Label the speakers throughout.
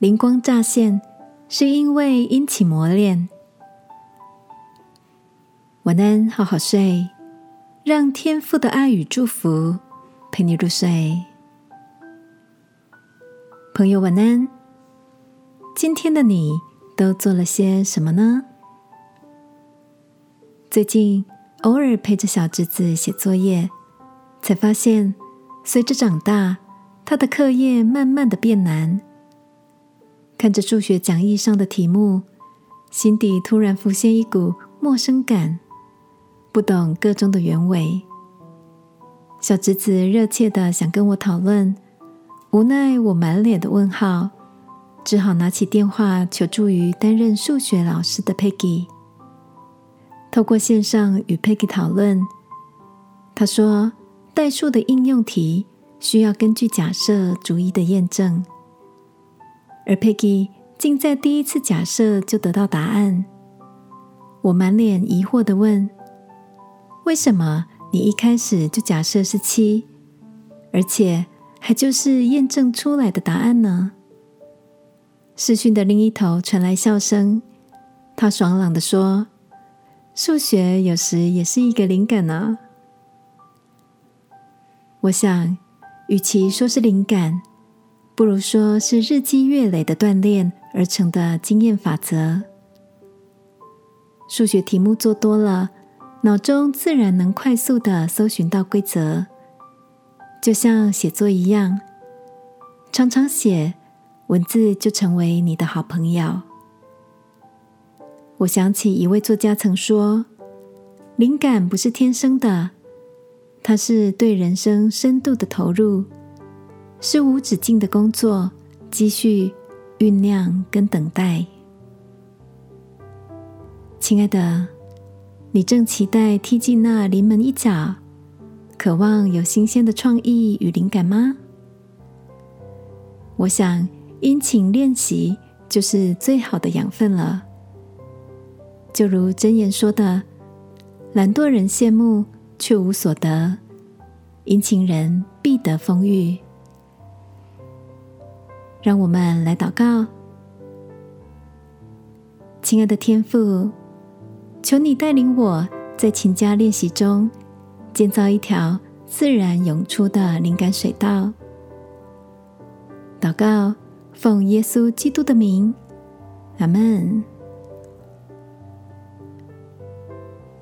Speaker 1: 灵光乍现，是因为因起磨练。晚安，好好睡，让天父的爱与祝福陪你入睡。朋友，晚安。今天的你都做了些什么呢？最近偶尔陪着小侄子写作业，才发现，随着长大，他的课业慢慢的变难。看着数学讲义上的题目，心底突然浮现一股陌生感。不懂个中的原委，小侄子热切的想跟我讨论，无奈我满脸的问号，只好拿起电话求助于担任数学老师的 Peggy。透过线上与 Peggy 讨论，他说代数的应用题需要根据假设逐一的验证，而 Peggy 竟在第一次假设就得到答案。我满脸疑惑的问。为什么你一开始就假设是七，而且还就是验证出来的答案呢？视讯的另一头传来笑声，他爽朗的说：“数学有时也是一个灵感呢。”我想，与其说是灵感，不如说是日积月累的锻炼而成的经验法则。数学题目做多了。脑中自然能快速的搜寻到规则，就像写作一样，常常写文字就成为你的好朋友。我想起一位作家曾说：“灵感不是天生的，它是对人生深度的投入，是无止境的工作、积蓄、酝酿跟等待。”亲爱的。你正期待踢进那临门一脚，渴望有新鲜的创意与灵感吗？我想，殷勤练习就是最好的养分了。就如箴言说的：“懒惰人羡慕，却无所得；殷勤人必得丰裕。”让我们来祷告，亲爱的天父。求你带领我在勤加练习中建造一条自然涌出的灵感水道。祷告，奉耶稣基督的名，阿门。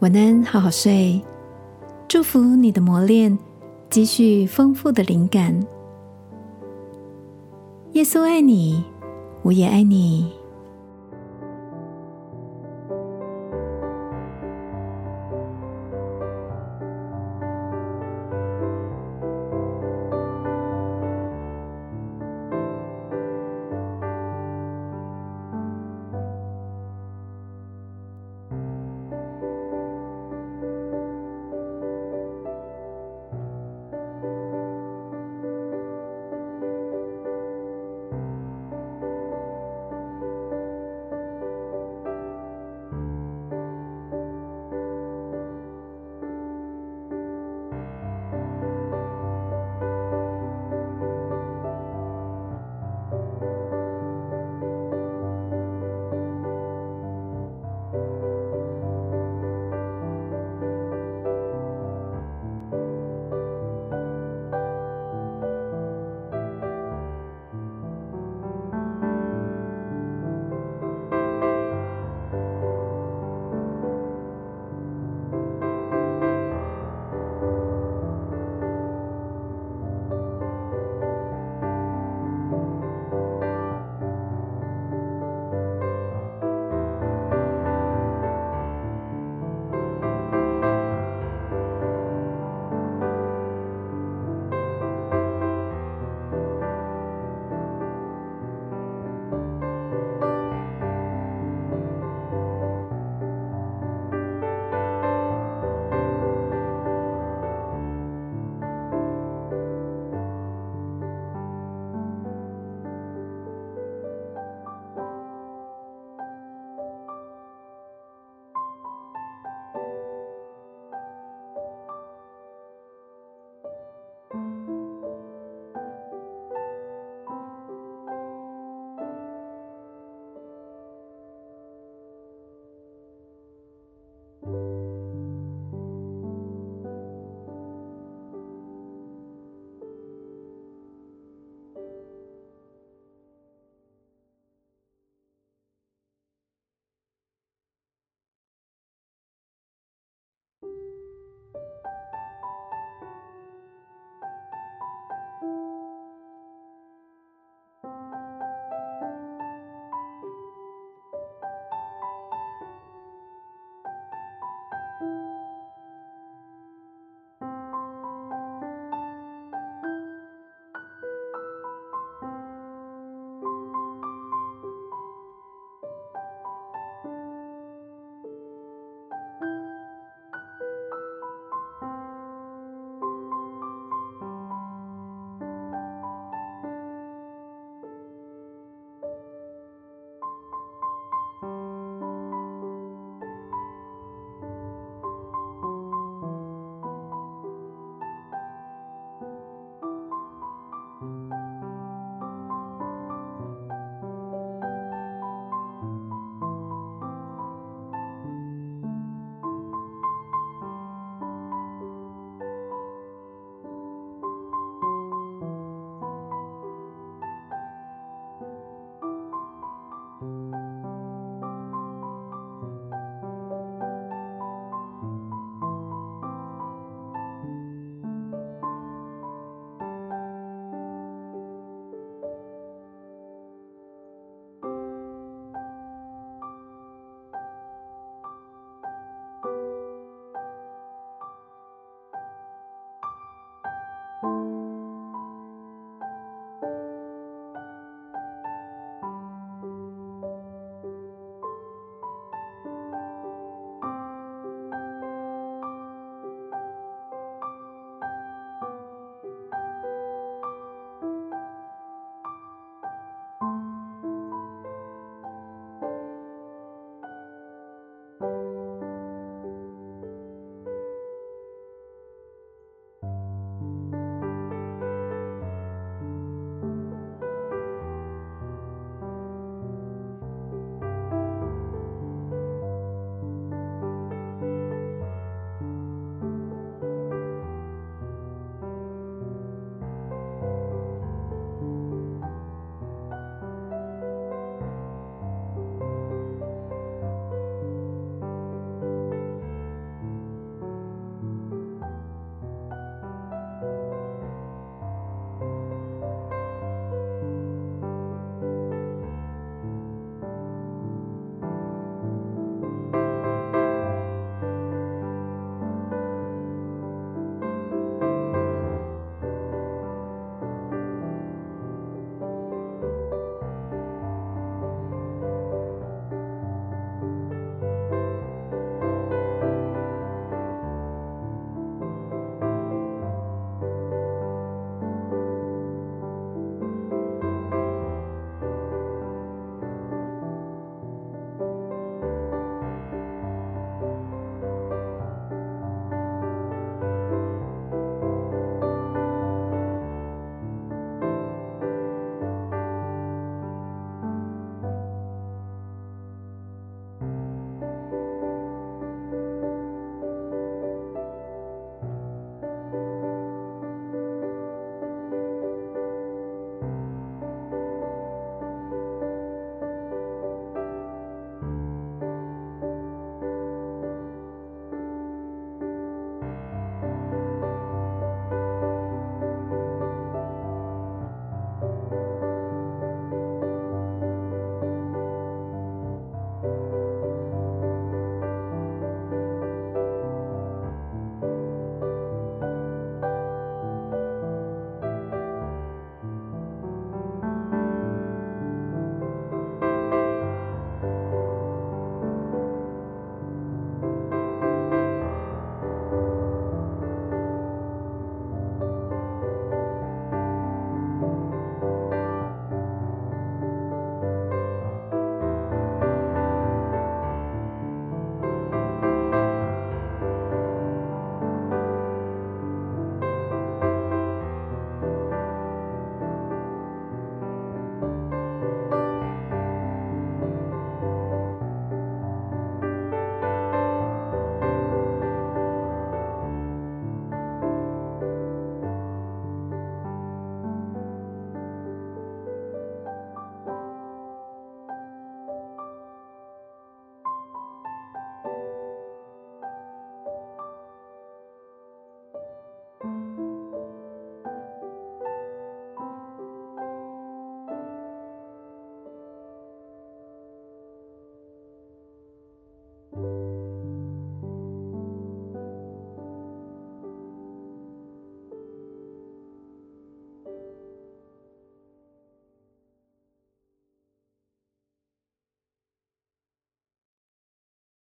Speaker 1: 晚安，好好睡。祝福你的磨练，积蓄丰富的灵感。耶稣爱你，我也爱你。